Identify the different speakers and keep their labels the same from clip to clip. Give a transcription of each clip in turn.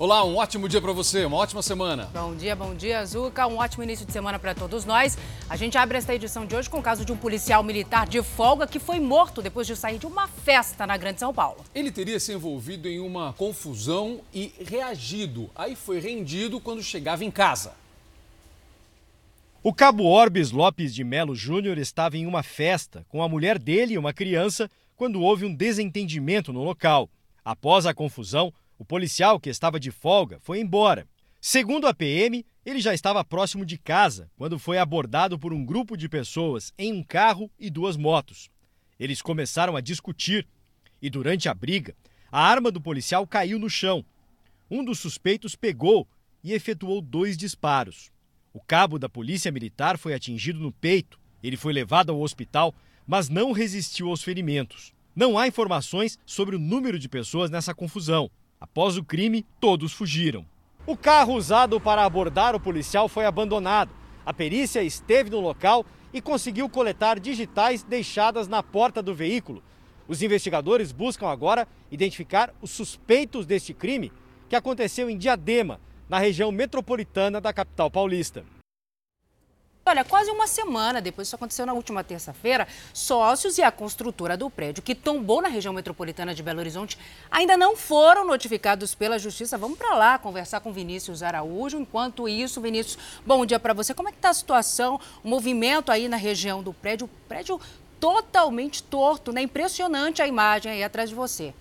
Speaker 1: Olá, um ótimo dia para você, uma ótima semana.
Speaker 2: Bom dia, bom dia, Zuca. Um ótimo início de semana para todos nós. A gente abre esta edição de hoje com o caso de um policial militar de folga que foi morto depois de sair de uma festa na Grande São Paulo.
Speaker 1: Ele teria se envolvido em uma confusão e reagido. Aí foi rendido quando chegava em casa.
Speaker 3: O cabo Orbes Lopes de Melo Júnior estava em uma festa com a mulher dele e uma criança quando houve um desentendimento no local. Após a confusão, o policial que estava de folga foi embora. Segundo a PM, ele já estava próximo de casa quando foi abordado por um grupo de pessoas em um carro e duas motos. Eles começaram a discutir e, durante a briga, a arma do policial caiu no chão. Um dos suspeitos pegou e efetuou dois disparos. O cabo da Polícia Militar foi atingido no peito. Ele foi levado ao hospital, mas não resistiu aos ferimentos. Não há informações sobre o número de pessoas nessa confusão. Após o crime, todos fugiram. O carro usado para abordar o policial foi abandonado. A perícia esteve no local e conseguiu coletar digitais deixadas na porta do veículo. Os investigadores buscam agora identificar os suspeitos deste crime que aconteceu em Diadema, na região metropolitana da capital paulista.
Speaker 2: Olha, quase uma semana depois, isso aconteceu na última terça-feira, sócios e a construtora do prédio que tombou na região metropolitana de Belo Horizonte ainda não foram notificados pela Justiça. Vamos para lá conversar com Vinícius Araújo. Enquanto isso, Vinícius, bom dia para você. Como é que está a situação, o movimento aí na região do prédio? O prédio totalmente torto, né? Impressionante a imagem aí atrás de você.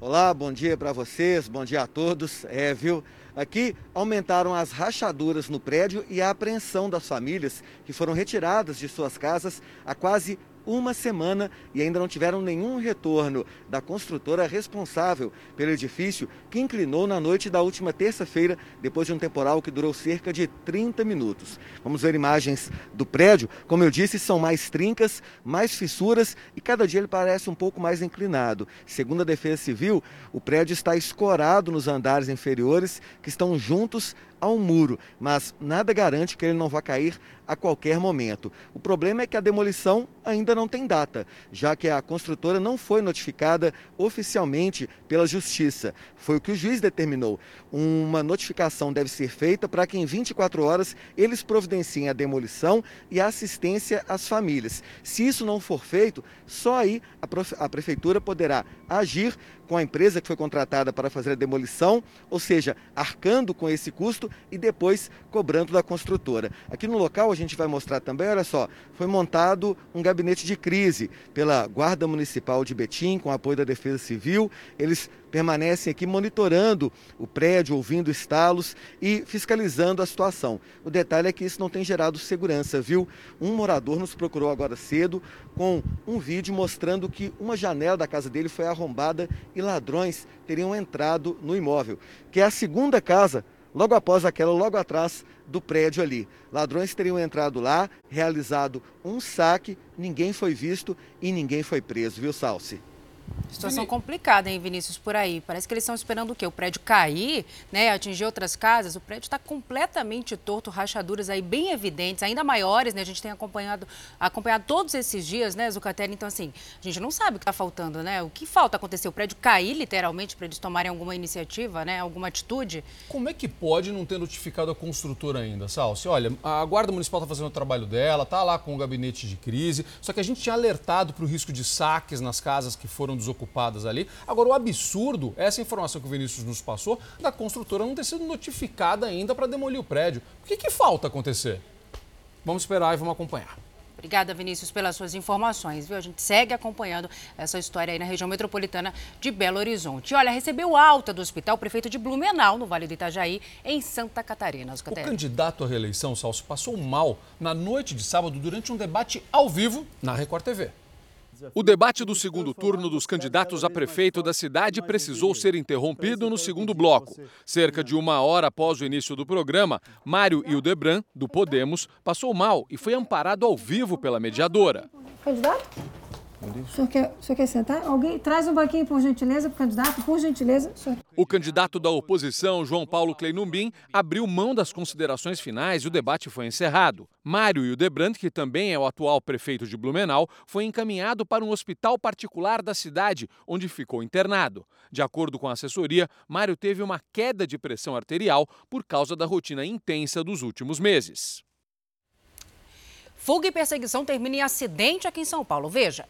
Speaker 4: Olá, bom dia para vocês, bom dia a todos. É, viu? Aqui aumentaram as rachaduras no prédio e a apreensão das famílias que foram retiradas de suas casas há quase uma semana e ainda não tiveram nenhum retorno da construtora responsável pelo edifício que inclinou na noite da última terça-feira, depois de um temporal que durou cerca de 30 minutos. Vamos ver imagens do prédio. Como eu disse, são mais trincas, mais fissuras e cada dia ele parece um pouco mais inclinado. Segundo a Defesa Civil, o prédio está escorado nos andares inferiores que estão juntos ao muro, mas nada garante que ele não vá cair a qualquer momento. O problema é que a demolição ainda não tem data, já que a construtora não foi notificada oficialmente pela Justiça. Foi o que o juiz determinou. Uma notificação deve ser feita para que em 24 horas eles providenciem a demolição e a assistência às famílias. Se isso não for feito, só aí a prefeitura poderá agir com a empresa que foi contratada para fazer a demolição, ou seja, arcando com esse custo e depois cobrando da construtora. Aqui no local a gente vai mostrar também, olha só, foi montado um gabinete de crise pela Guarda Municipal de Betim, com apoio da Defesa Civil. Eles permanecem aqui monitorando o prédio, ouvindo estalos e fiscalizando a situação. O detalhe é que isso não tem gerado segurança, viu? Um morador nos procurou agora cedo com um vídeo mostrando que uma janela da casa dele foi arrombada e ladrões teriam entrado no imóvel, que é a segunda casa logo após aquela, logo atrás do prédio ali. Ladrões teriam entrado lá, realizado um saque, ninguém foi visto e ninguém foi preso, viu, Salsi?
Speaker 2: Situação complicada, hein, Vinícius, por aí. Parece que eles estão esperando o quê? O prédio cair, né, atingir outras casas. O prédio está completamente torto, rachaduras aí bem evidentes, ainda maiores, né? A gente tem acompanhado, acompanhado todos esses dias, né, Zucatelli? Então, assim, a gente não sabe o que está faltando, né? O que falta acontecer? O prédio cair, literalmente, para eles tomarem alguma iniciativa, né? Alguma atitude?
Speaker 1: Como é que pode não ter notificado a construtora ainda, Salsi? Olha, a Guarda Municipal está fazendo o trabalho dela, está lá com o gabinete de crise, só que a gente tinha alertado para o risco de saques nas casas que foram desocupadas ali. Agora, o absurdo, essa informação que o Vinícius nos passou, da construtora não ter sido notificada ainda para demolir o prédio. O que, que falta acontecer? Vamos esperar e vamos acompanhar.
Speaker 2: Obrigada, Vinícius, pelas suas informações, viu? A gente segue acompanhando essa história aí na região metropolitana de Belo Horizonte. Olha, recebeu alta do hospital o prefeito de Blumenau, no Vale do Itajaí, em Santa Catarina.
Speaker 1: O candidato à reeleição, Salso, passou mal na noite de sábado durante um debate ao vivo na Record TV.
Speaker 5: O debate do segundo turno dos candidatos a prefeito da cidade precisou ser interrompido no segundo bloco. Cerca de uma hora após o início do programa, Mário Hildebran, do Podemos, passou mal e foi amparado ao vivo pela mediadora.
Speaker 6: Candidato? O senhor quer, o senhor quer sentar? Alguém traz um banquinho, por gentileza, para o candidato, por gentileza. Senhor...
Speaker 5: O candidato da oposição, João Paulo Kleinumbim, abriu mão das considerações finais e o debate foi encerrado. Mário Hildebrand, que também é o atual prefeito de Blumenau, foi encaminhado para um hospital particular da cidade, onde ficou internado. De acordo com a assessoria, Mário teve uma queda de pressão arterial por causa da rotina intensa dos últimos meses.
Speaker 2: Fuga e perseguição termina em acidente aqui em São Paulo. Veja.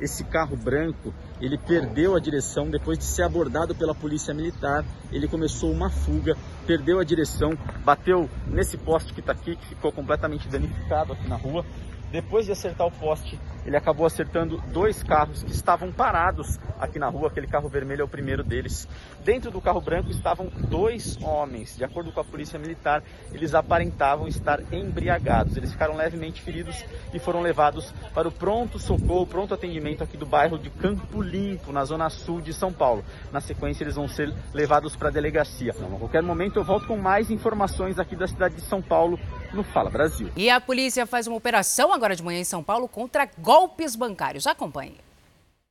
Speaker 6: Esse carro branco, ele perdeu a direção depois de ser abordado pela polícia militar. Ele começou uma fuga, perdeu a direção, bateu nesse poste que está aqui, que ficou completamente danificado aqui na rua. Depois de acertar o poste, ele acabou acertando dois carros que estavam parados aqui na rua. Aquele carro vermelho é o primeiro deles. Dentro do carro branco estavam dois homens. De acordo com a polícia militar, eles aparentavam estar embriagados. Eles ficaram levemente feridos e foram levados para o pronto socorro, pronto atendimento aqui do bairro de Campo Limpo, na zona sul de São Paulo. Na sequência, eles vão ser levados para a delegacia. Então, a qualquer momento, eu volto com mais informações aqui da cidade de São Paulo no Fala Brasil.
Speaker 2: E a polícia faz uma operação agora de manhã em São Paulo contra golpes bancários. Acompanhe.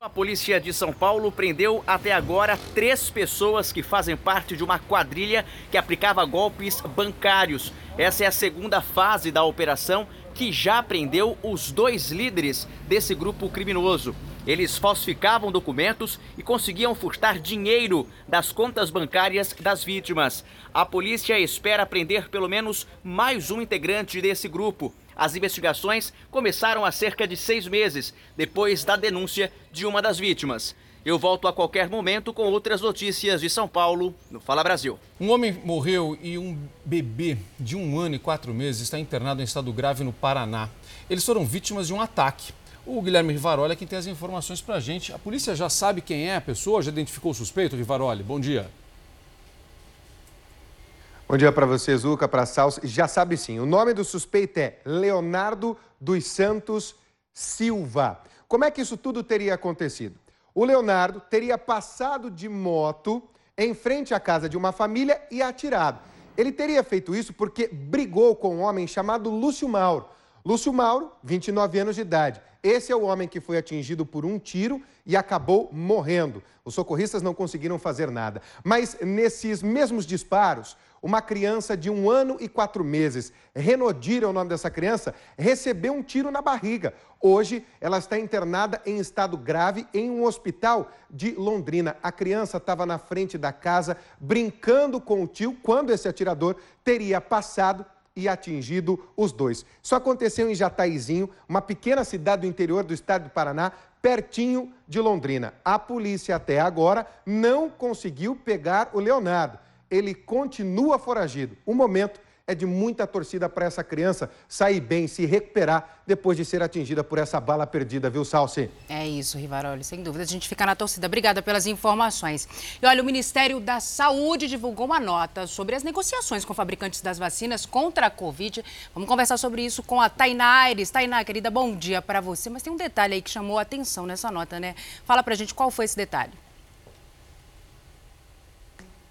Speaker 7: A polícia de São Paulo prendeu até agora três pessoas que fazem parte de uma quadrilha que aplicava golpes bancários. Essa é a segunda fase da operação que já prendeu os dois líderes desse grupo criminoso. Eles falsificavam documentos e conseguiam furtar dinheiro das contas bancárias das vítimas. A polícia espera prender pelo menos mais um integrante desse grupo. As investigações começaram há cerca de seis meses, depois da denúncia de uma das vítimas. Eu volto a qualquer momento com outras notícias de São Paulo no Fala Brasil.
Speaker 1: Um homem morreu e um bebê de um ano e quatro meses está internado em estado grave no Paraná. Eles foram vítimas de um ataque. O Guilherme Rivaroli é quem tem as informações para a gente. A polícia já sabe quem é a pessoa? Já identificou o suspeito, Rivaroli? Bom dia.
Speaker 8: Bom dia para você, Zuca, para Salsa. Já sabe sim, o nome do suspeito é Leonardo dos Santos Silva. Como é que isso tudo teria acontecido? O Leonardo teria passado de moto em frente à casa de uma família e atirado. Ele teria feito isso porque brigou com um homem chamado Lúcio Mauro. Lúcio Mauro, 29 anos de idade. Esse é o homem que foi atingido por um tiro e acabou morrendo. Os socorristas não conseguiram fazer nada. Mas nesses mesmos disparos, uma criança de um ano e quatro meses, Renodir é o nome dessa criança, recebeu um tiro na barriga. Hoje, ela está internada em estado grave em um hospital de Londrina. A criança estava na frente da casa brincando com o tio quando esse atirador teria passado e atingido os dois. Isso aconteceu em Jataizinho, uma pequena cidade do interior do estado do Paraná, pertinho de Londrina. A polícia até agora não conseguiu pegar o Leonardo ele continua foragido. O momento é de muita torcida para essa criança sair bem, se recuperar depois de ser atingida por essa bala perdida, viu, Salsi?
Speaker 2: É isso, Rivaroli, sem dúvida. A gente fica na torcida. Obrigada pelas informações. E olha, o Ministério da Saúde divulgou uma nota sobre as negociações com fabricantes das vacinas contra a Covid. Vamos conversar sobre isso com a Tainá Aires. Tainá, querida, bom dia para você. Mas tem um detalhe aí que chamou a atenção nessa nota, né? Fala pra gente qual foi esse detalhe.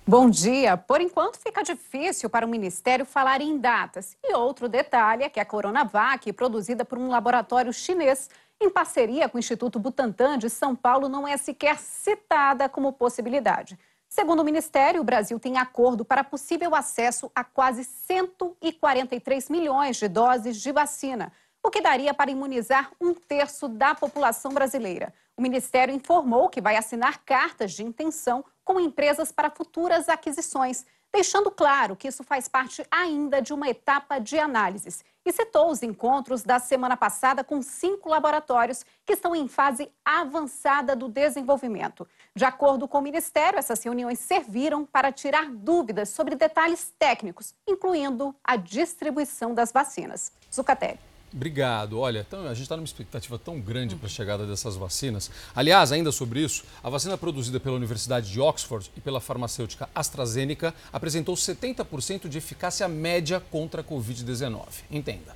Speaker 9: Bom dia. Por enquanto fica difícil para o Ministério falar em datas. E outro detalhe é que a Coronavac, produzida por um laboratório chinês, em parceria com o Instituto Butantan de São Paulo, não é sequer citada como possibilidade. Segundo o Ministério, o Brasil tem acordo para possível acesso a quase 143 milhões de doses de vacina, o que daria para imunizar um terço da população brasileira. O Ministério informou que vai assinar cartas de intenção com empresas para futuras aquisições, deixando claro que isso faz parte ainda de uma etapa de análises. E citou os encontros da semana passada com cinco laboratórios que estão em fase avançada do desenvolvimento. De acordo com o Ministério, essas reuniões serviram para tirar dúvidas sobre detalhes técnicos, incluindo a distribuição das vacinas. Zucatelli.
Speaker 1: Obrigado. Olha, então, a gente está numa expectativa tão grande para a chegada dessas vacinas. Aliás, ainda sobre isso, a vacina produzida pela Universidade de Oxford e pela farmacêutica AstraZeneca apresentou 70% de eficácia média contra a Covid-19. Entenda.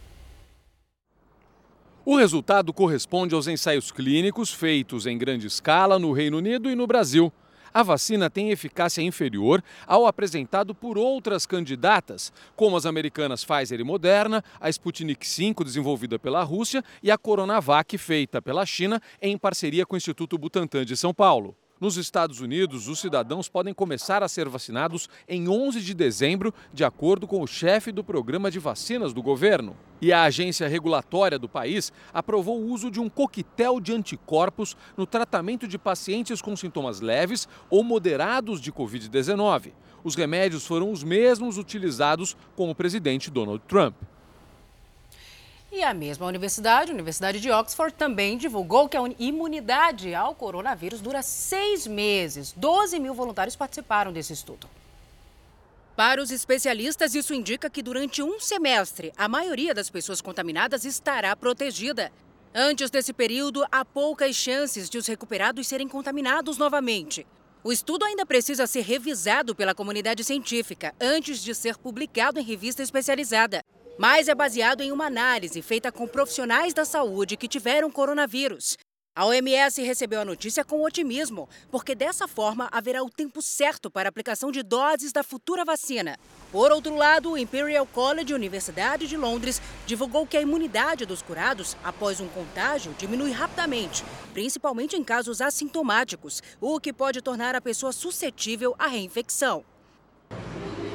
Speaker 5: O resultado corresponde aos ensaios clínicos feitos em grande escala no Reino Unido e no Brasil a vacina tem eficácia inferior ao apresentado por outras candidatas, como as americanas Pfizer e Moderna, a Sputnik V, desenvolvida pela Rússia, e a Coronavac, feita pela China em parceria com o Instituto Butantan de São Paulo. Nos Estados Unidos, os cidadãos podem começar a ser vacinados em 11 de dezembro, de acordo com o chefe do programa de vacinas do governo. E a agência regulatória do país aprovou o uso de um coquetel de anticorpos no tratamento de pacientes com sintomas leves ou moderados de Covid-19. Os remédios foram os mesmos utilizados com o presidente Donald Trump.
Speaker 2: E a mesma universidade, a Universidade de Oxford, também divulgou que a imunidade ao coronavírus dura seis meses. 12 mil voluntários participaram desse estudo. Para os especialistas, isso indica que durante um semestre, a maioria das pessoas contaminadas estará protegida. Antes desse período, há poucas chances de os recuperados serem contaminados novamente. O estudo ainda precisa ser revisado pela comunidade científica antes de ser publicado em revista especializada mas é baseado em uma análise feita com profissionais da saúde que tiveram coronavírus. A OMS recebeu a notícia com otimismo, porque dessa forma haverá o tempo certo para a aplicação de doses da futura vacina. Por outro lado, o Imperial College, Universidade de Londres, divulgou que a imunidade dos curados após um contágio diminui rapidamente, principalmente em casos assintomáticos, o que pode tornar a pessoa suscetível à reinfecção.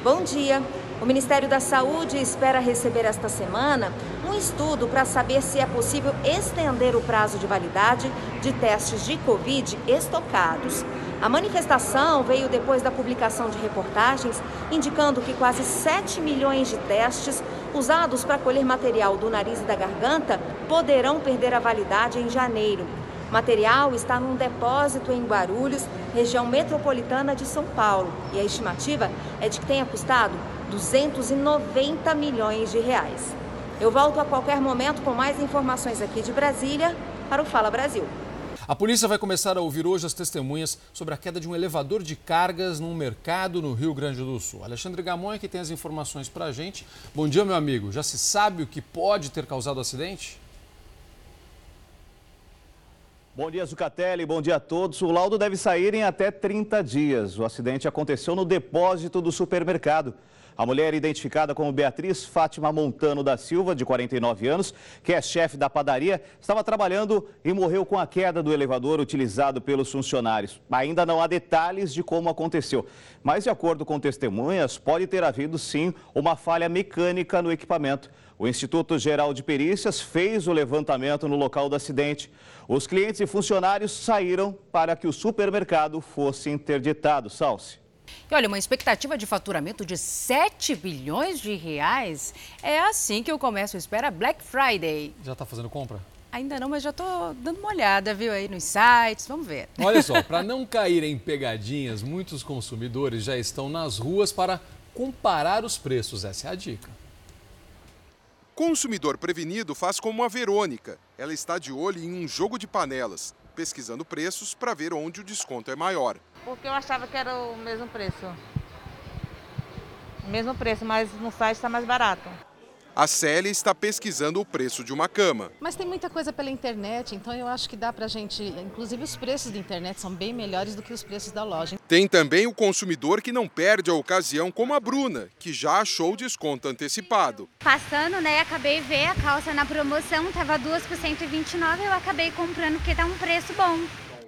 Speaker 10: Bom dia. O Ministério da Saúde espera receber esta semana um estudo para saber se é possível estender o prazo de validade de testes de Covid estocados. A manifestação veio depois da publicação de reportagens indicando que quase 7 milhões de testes usados para colher material do nariz e da garganta poderão perder a validade em janeiro. O material está num depósito em Guarulhos, região metropolitana de São Paulo, e a estimativa é de que tenha custado 290 milhões de reais. Eu volto a qualquer momento com mais informações aqui de Brasília para o Fala Brasil.
Speaker 1: A polícia vai começar a ouvir hoje as testemunhas sobre a queda de um elevador de cargas num mercado no Rio Grande do Sul. Alexandre Gamon é que tem as informações para a gente. Bom dia, meu amigo. Já se sabe o que pode ter causado o acidente?
Speaker 11: Bom dia, Zucatelli. Bom dia a todos. O laudo deve sair em até 30 dias. O acidente aconteceu no depósito do supermercado. A mulher, identificada como Beatriz Fátima Montano da Silva, de 49 anos, que é chefe da padaria, estava trabalhando e morreu com a queda do elevador utilizado pelos funcionários. Ainda não há detalhes de como aconteceu, mas, de acordo com testemunhas, pode ter havido sim uma falha mecânica no equipamento. O Instituto Geral de Perícias fez o levantamento no local do acidente. Os clientes e funcionários saíram para que o supermercado fosse interditado. Salce.
Speaker 2: E olha, uma expectativa de faturamento de 7 bilhões de reais é assim que o comércio espera Black Friday.
Speaker 1: Já está fazendo compra?
Speaker 2: Ainda não, mas já estou dando uma olhada, viu, aí nos sites, vamos ver.
Speaker 1: Olha só, para não cair em pegadinhas, muitos consumidores já estão nas ruas para comparar os preços, essa é a dica.
Speaker 12: Consumidor prevenido faz como a Verônica. Ela está de olho em um jogo de panelas, pesquisando preços para ver onde o desconto é maior
Speaker 13: porque eu achava que era o mesmo preço. O mesmo preço, mas no site está mais barato.
Speaker 12: A Célia está pesquisando o preço de uma cama.
Speaker 14: Mas tem muita coisa pela internet, então eu acho que dá para a gente. Inclusive, os preços da internet são bem melhores do que os preços da loja.
Speaker 12: Tem também o consumidor que não perde a ocasião, como a Bruna, que já achou desconto antecipado.
Speaker 15: Passando, né, acabei de ver a calça na promoção, estava duas por 129, eu acabei comprando porque está um preço bom.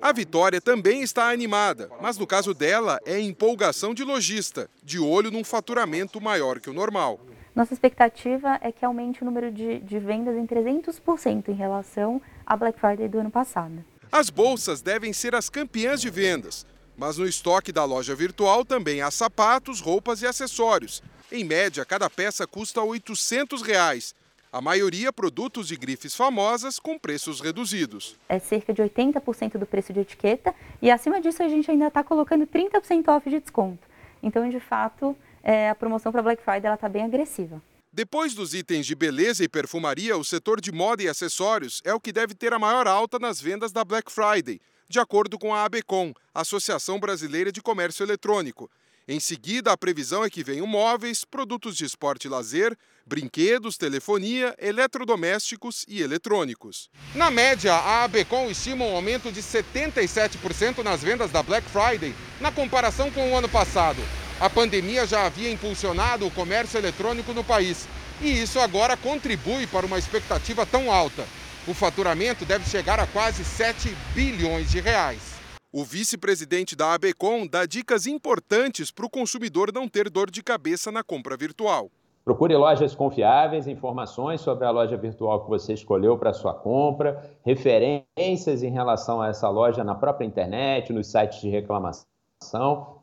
Speaker 12: A Vitória também está animada, mas no caso dela é empolgação de lojista, de olho num faturamento maior que o normal.
Speaker 16: Nossa expectativa é que aumente o número de, de vendas em 300% em relação à Black Friday do ano passado.
Speaker 12: As bolsas devem ser as campeãs de vendas, mas no estoque da loja virtual também há sapatos, roupas e acessórios. Em média, cada peça custa 800 reais. A maioria produtos de grifes famosas com preços reduzidos.
Speaker 16: É cerca de 80% do preço de etiqueta e acima disso a gente ainda está colocando 30% off de desconto. Então, de fato, é, a promoção para Black Friday está bem agressiva.
Speaker 12: Depois dos itens de beleza e perfumaria, o setor de moda e acessórios é o que deve ter a maior alta nas vendas da Black Friday, de acordo com a ABECOM, Associação Brasileira de Comércio Eletrônico. Em seguida, a previsão é que venham móveis, produtos de esporte e lazer, brinquedos, telefonia, eletrodomésticos e eletrônicos. Na média, a ABCom estima um aumento de 77% nas vendas da Black Friday, na comparação com o ano passado. A pandemia já havia impulsionado o comércio eletrônico no país, e isso agora contribui para uma expectativa tão alta. O faturamento deve chegar a quase 7 bilhões de reais. O vice-presidente da ABCOM dá dicas importantes para o consumidor não ter dor de cabeça na compra virtual.
Speaker 17: Procure lojas confiáveis, informações sobre a loja virtual que você escolheu para sua compra, referências em relação a essa loja na própria internet, nos sites de reclamação.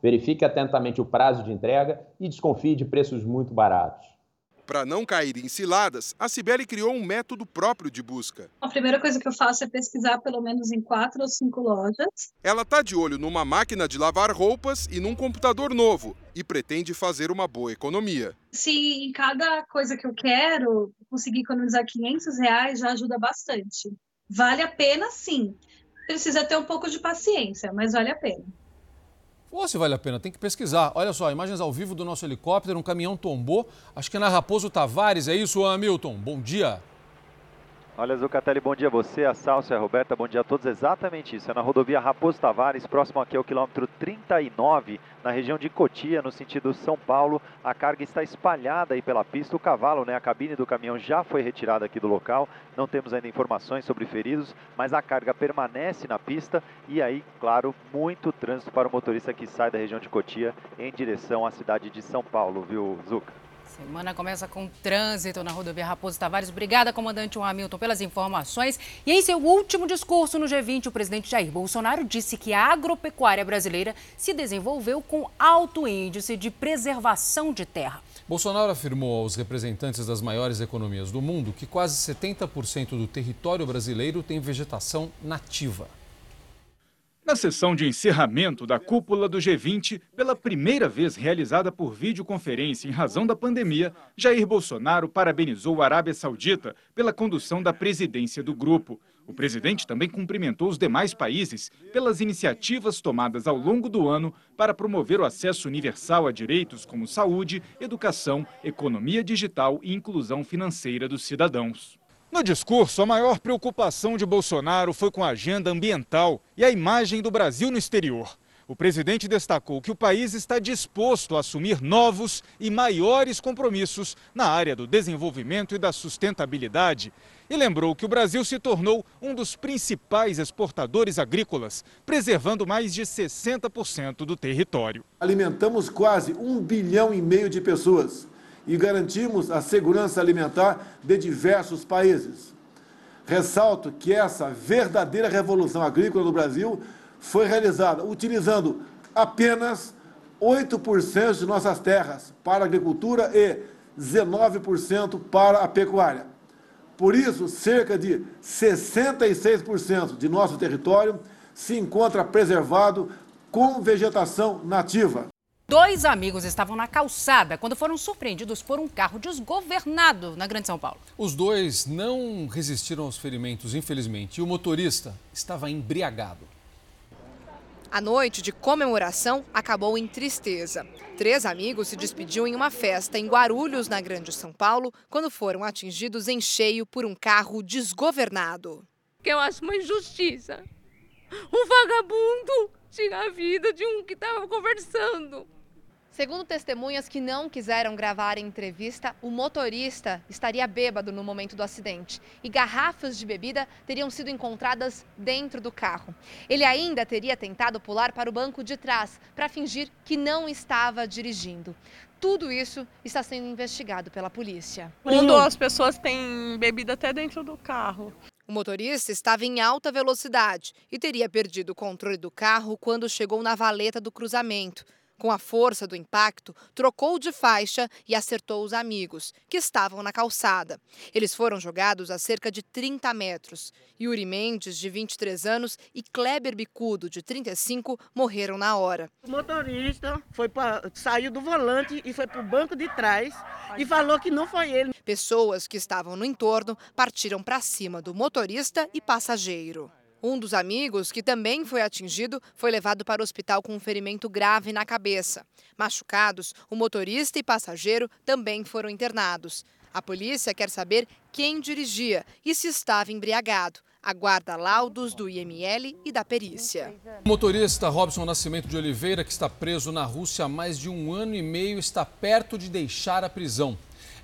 Speaker 17: Verifique atentamente o prazo de entrega e desconfie de preços muito baratos.
Speaker 12: Para não cair em ciladas, a Cibele criou um método próprio de busca.
Speaker 18: A primeira coisa que eu faço é pesquisar pelo menos em quatro ou cinco lojas.
Speaker 12: Ela está de olho numa máquina de lavar roupas e num computador novo e pretende fazer uma boa economia.
Speaker 18: Se em cada coisa que eu quero conseguir economizar 500 reais, já ajuda bastante. Vale a pena, sim. Precisa ter um pouco de paciência, mas vale a pena.
Speaker 1: Ou se vale a pena, tem que pesquisar. Olha só, imagens ao vivo do nosso helicóptero, um caminhão tombou, acho que é na Raposo Tavares, é isso, Hamilton? Bom dia.
Speaker 19: Olha, Zucatelli, bom dia a você, a Salsa a Roberta, bom dia a todos. Exatamente isso, é na rodovia Raposo Tavares, próximo aqui ao quilômetro 39, na região de Cotia, no sentido São Paulo. A carga está espalhada aí pela pista. O cavalo, né, a cabine do caminhão já foi retirada aqui do local. Não temos ainda informações sobre feridos, mas a carga permanece na pista. E aí, claro, muito trânsito para o motorista que sai da região de Cotia em direção à cidade de São Paulo, viu, Zuca?
Speaker 2: Semana começa com trânsito na rodovia Raposo Tavares. Obrigada, comandante Hamilton, pelas informações. E em seu último discurso no G20, o presidente Jair Bolsonaro disse que a agropecuária brasileira se desenvolveu com alto índice de preservação de terra.
Speaker 1: Bolsonaro afirmou aos representantes das maiores economias do mundo que quase 70% do território brasileiro tem vegetação nativa.
Speaker 20: Na sessão de encerramento da cúpula do G20, pela primeira vez realizada por videoconferência em razão da pandemia, Jair Bolsonaro parabenizou a Arábia Saudita pela condução da presidência do grupo. O presidente também cumprimentou os demais países pelas iniciativas tomadas ao longo do ano para promover o acesso universal a direitos como saúde, educação, economia digital e inclusão financeira dos cidadãos. No discurso, a maior preocupação de Bolsonaro foi com a agenda ambiental e a imagem do Brasil no exterior. O presidente destacou que o país está disposto a assumir novos e maiores compromissos na área do desenvolvimento e da sustentabilidade. E lembrou que o Brasil se tornou um dos principais exportadores agrícolas, preservando mais de 60% do território.
Speaker 21: Alimentamos quase um bilhão e meio de pessoas e garantimos a segurança alimentar de diversos países. Ressalto que essa verdadeira revolução agrícola no Brasil foi realizada utilizando apenas 8% de nossas terras para a agricultura e 19% para a pecuária. Por isso, cerca de 66% de nosso território se encontra preservado com vegetação nativa.
Speaker 2: Dois amigos estavam na calçada quando foram surpreendidos por um carro desgovernado na Grande São Paulo.
Speaker 1: Os dois não resistiram aos ferimentos, infelizmente, e o motorista estava embriagado.
Speaker 22: A noite de comemoração acabou em tristeza. Três amigos se despediam em uma festa em Guarulhos, na Grande São Paulo, quando foram atingidos em cheio por um carro desgovernado.
Speaker 23: Que eu acho uma injustiça. Um vagabundo tirar a vida de um que estava conversando.
Speaker 22: Segundo testemunhas que não quiseram gravar a entrevista, o motorista estaria bêbado no momento do acidente e garrafas de bebida teriam sido encontradas dentro do carro. Ele ainda teria tentado pular para o banco de trás para fingir que não estava dirigindo. Tudo isso está sendo investigado pela polícia.
Speaker 23: Um duas pessoas têm bebida até dentro do carro.
Speaker 22: O motorista estava em alta velocidade e teria perdido o controle do carro quando chegou na valeta do cruzamento. Com a força do impacto, trocou de faixa e acertou os amigos, que estavam na calçada. Eles foram jogados a cerca de 30 metros. Yuri Mendes, de 23 anos, e Kleber Bicudo, de 35, morreram na hora.
Speaker 24: O motorista foi pra, saiu do volante e foi para o banco de trás e falou que não foi ele.
Speaker 22: Pessoas que estavam no entorno partiram para cima do motorista e passageiro. Um dos amigos, que também foi atingido, foi levado para o hospital com um ferimento grave na cabeça. Machucados, o motorista e passageiro também foram internados. A polícia quer saber quem dirigia e se estava embriagado. Aguarda laudos do IML e da perícia.
Speaker 1: O motorista Robson Nascimento de Oliveira, que está preso na Rússia há mais de um ano e meio, está perto de deixar a prisão.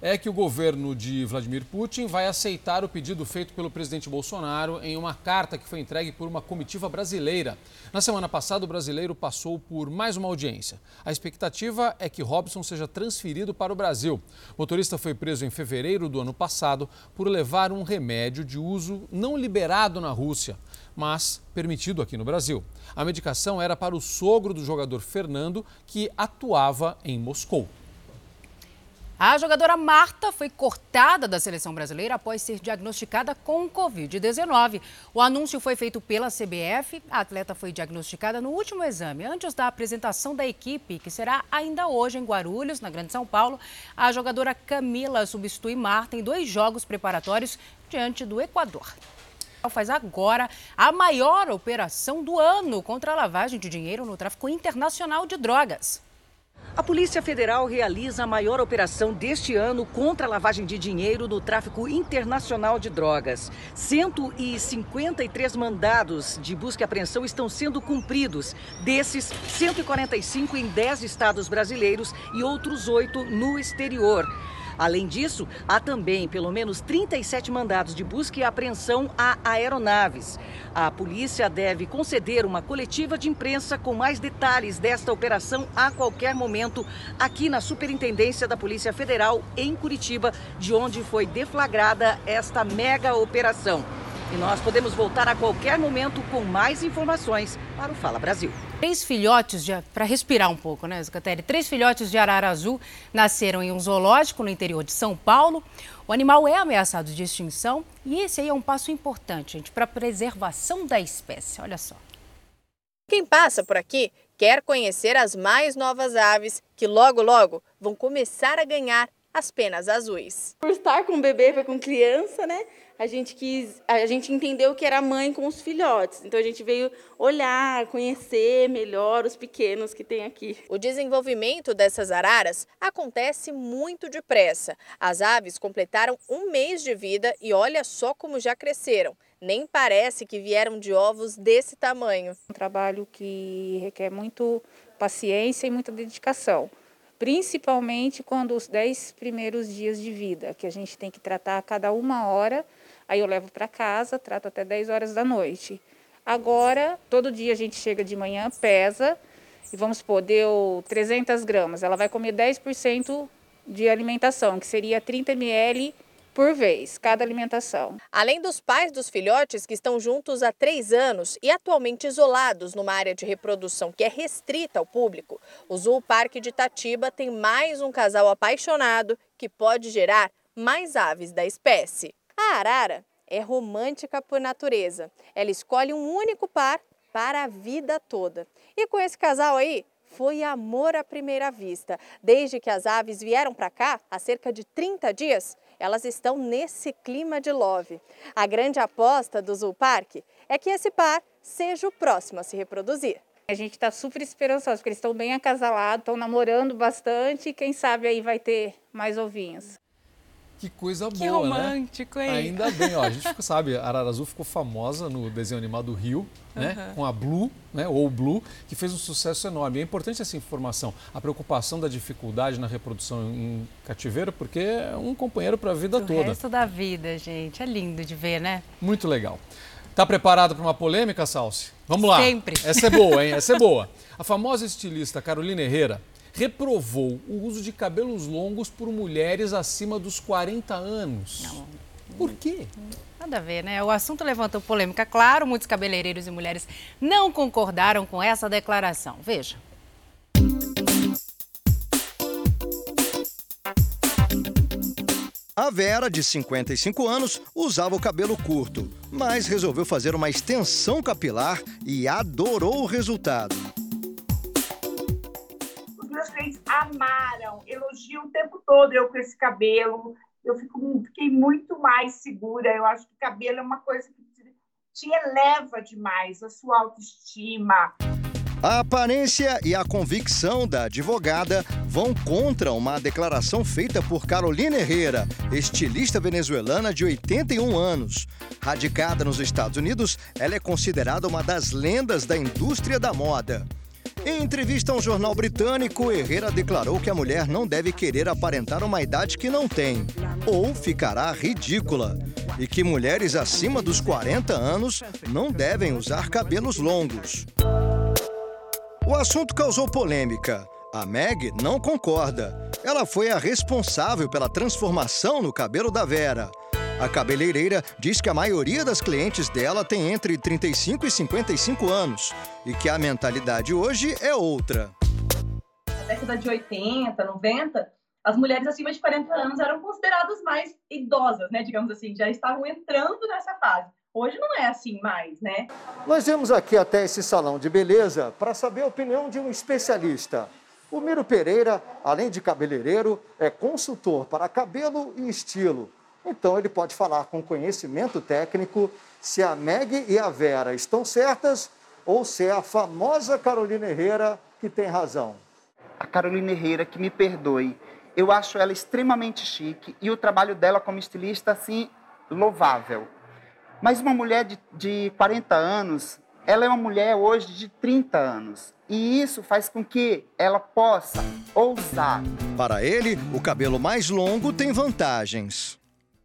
Speaker 1: É que o governo de Vladimir Putin vai aceitar o pedido feito pelo presidente Bolsonaro em uma carta que foi entregue por uma comitiva brasileira. Na semana passada, o brasileiro passou por mais uma audiência. A expectativa é que Robson seja transferido para o Brasil. O motorista foi preso em fevereiro do ano passado por levar um remédio de uso não liberado na Rússia, mas permitido aqui no Brasil. A medicação era para o sogro do jogador Fernando, que atuava em Moscou.
Speaker 2: A jogadora Marta foi cortada da seleção brasileira após ser diagnosticada com Covid-19. O anúncio foi feito pela CBF. A atleta foi diagnosticada no último exame, antes da apresentação da equipe, que será ainda hoje em Guarulhos, na Grande São Paulo. A jogadora Camila substitui Marta em dois jogos preparatórios diante do Equador faz agora a maior operação do ano contra a lavagem de dinheiro no tráfico internacional de drogas.
Speaker 25: A Polícia Federal realiza a maior operação deste ano contra a lavagem de dinheiro no tráfico internacional de drogas. 153 mandados de busca e apreensão estão sendo cumpridos. Desses, 145 em 10 estados brasileiros e outros oito no exterior. Além disso, há também pelo menos 37 mandados de busca e apreensão a aeronaves. A polícia deve conceder uma coletiva de imprensa com mais detalhes desta operação a qualquer momento aqui na Superintendência da Polícia Federal em Curitiba, de onde foi deflagrada esta mega operação. E nós podemos voltar a qualquer momento com mais informações para o Fala Brasil.
Speaker 2: Três filhotes, para respirar um pouco, né, Zucatelli? Três filhotes de arara azul nasceram em um zoológico no interior de São Paulo. O animal é ameaçado de extinção e esse aí é um passo importante, gente, para a preservação da espécie. Olha só.
Speaker 26: Quem passa por aqui quer conhecer as mais novas aves que logo, logo vão começar a ganhar as penas azuis.
Speaker 27: Por estar com bebê, com criança, né? A gente quis, a gente entendeu que era mãe com os filhotes. Então a gente veio olhar, conhecer melhor os pequenos que tem aqui.
Speaker 26: O desenvolvimento dessas araras acontece muito depressa. As aves completaram um mês de vida e olha só como já cresceram. Nem parece que vieram de ovos desse tamanho.
Speaker 28: Um trabalho que requer muito paciência e muita dedicação principalmente quando os 10 primeiros dias de vida, que a gente tem que tratar a cada uma hora Aí eu levo para casa, trato até 10 horas da noite. Agora, todo dia a gente chega de manhã, pesa, e vamos supor, deu 300 gramas. Ela vai comer 10% de alimentação, que seria 30 ml por vez, cada alimentação.
Speaker 26: Além dos pais dos filhotes que estão juntos há três anos e atualmente isolados numa área de reprodução que é restrita ao público, o Zoo Parque de Itatiba tem mais um casal apaixonado que pode gerar mais aves da espécie. A arara é romântica por natureza. Ela escolhe um único par para a vida toda. E com esse casal aí, foi amor à primeira vista. Desde que as aves vieram para cá, há cerca de 30 dias, elas estão nesse clima de love. A grande aposta do Zoo Park é que esse par seja o próximo a se reproduzir.
Speaker 28: A gente está super esperançoso, porque eles estão bem acasalados, estão namorando bastante e quem sabe aí vai ter mais ovinhos.
Speaker 1: Que coisa
Speaker 2: que
Speaker 1: boa,
Speaker 2: né? romântico,
Speaker 1: né?
Speaker 2: hein?
Speaker 1: Ainda bem, ó. A gente ficou, sabe, a Arara Azul ficou famosa no desenho animado Rio, né? Uhum. Com a Blue, né? Ou Blue, que fez um sucesso enorme. É importante essa informação, a preocupação da dificuldade na reprodução em cativeiro, porque é um companheiro para a vida
Speaker 2: Pro
Speaker 1: toda. O
Speaker 2: resto da vida, gente. É lindo de ver, né?
Speaker 1: Muito legal. Tá preparado para uma polêmica, Salsi? Vamos lá.
Speaker 2: Sempre.
Speaker 1: Essa é boa, hein? Essa é boa. A famosa estilista Carolina Herrera reprovou o uso de cabelos longos por mulheres acima dos 40 anos. Não. Por quê?
Speaker 2: Nada a ver, né? O assunto levantou polêmica. Claro, muitos cabeleireiros e mulheres não concordaram com essa declaração. Veja.
Speaker 29: A Vera, de 55 anos, usava o cabelo curto, mas resolveu fazer uma extensão capilar e adorou o resultado
Speaker 30: amaram, elogiam o tempo todo eu com esse cabelo. Eu fico, fiquei muito mais segura. Eu acho que cabelo é uma coisa que te eleva demais a sua autoestima.
Speaker 29: A aparência e a convicção da advogada vão contra uma declaração feita por Carolina Herrera, estilista venezuelana de 81 anos. Radicada nos Estados Unidos, ela é considerada uma das lendas da indústria da moda. Em entrevista a um jornal britânico, Herrera declarou que a mulher não deve querer aparentar uma idade que não tem, ou ficará ridícula. E que mulheres acima dos 40 anos não devem usar cabelos longos. O assunto causou polêmica. A Meg não concorda. Ela foi a responsável pela transformação no cabelo da Vera. A cabeleireira diz que a maioria das clientes dela tem entre 35 e 55 anos e que a mentalidade hoje é outra.
Speaker 31: Na década de 80, 90, as mulheres acima de 40 anos eram consideradas mais idosas, né, digamos assim, já estavam entrando nessa fase. Hoje não é assim mais, né?
Speaker 29: Nós viemos aqui até esse salão de beleza para saber a opinião de um especialista. O Miro Pereira, além de cabeleireiro, é consultor para cabelo e estilo. Então ele pode falar com conhecimento técnico se a Meg e a Vera estão certas ou se é a famosa Carolina Herrera que tem razão.
Speaker 32: A Carolina Herrera, que me perdoe, eu acho ela extremamente chique e o trabalho dela como estilista, assim, louvável. Mas uma mulher de, de 40 anos, ela é uma mulher hoje de 30 anos. E isso faz com que ela possa ousar.
Speaker 29: Para ele, o cabelo mais longo tem vantagens.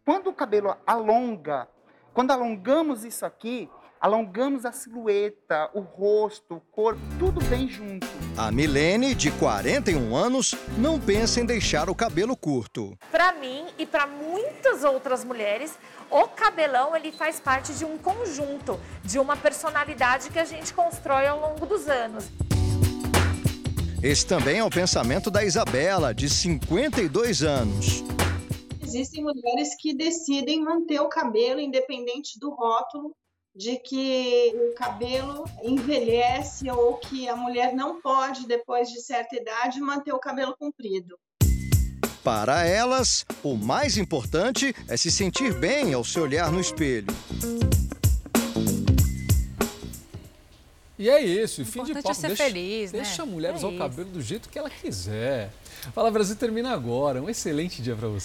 Speaker 32: Quando o cabelo alonga, quando alongamos isso aqui, alongamos a silhueta, o rosto, o corpo, tudo bem junto.
Speaker 29: A Milene, de 41 anos, não pensa em deixar o cabelo curto.
Speaker 33: Para mim e para muitas outras mulheres, o cabelão ele faz parte de um conjunto, de uma personalidade que a gente constrói ao longo dos anos.
Speaker 29: Esse também é o pensamento da Isabela, de 52 anos.
Speaker 34: Existem mulheres que decidem manter o cabelo independente do rótulo de que o cabelo envelhece ou que a mulher não pode, depois de certa idade, manter o cabelo comprido.
Speaker 29: Para elas, o mais importante é se sentir bem ao se olhar no espelho.
Speaker 1: E é isso, e fim de
Speaker 2: importante
Speaker 1: papo.
Speaker 2: é ser
Speaker 1: deixa,
Speaker 2: feliz, né?
Speaker 1: Deixa a mulher
Speaker 2: É
Speaker 1: usar o
Speaker 2: isso.
Speaker 1: cabelo do jeito que ela quiser. Fala Brasil termina agora. Um excelente dia para você.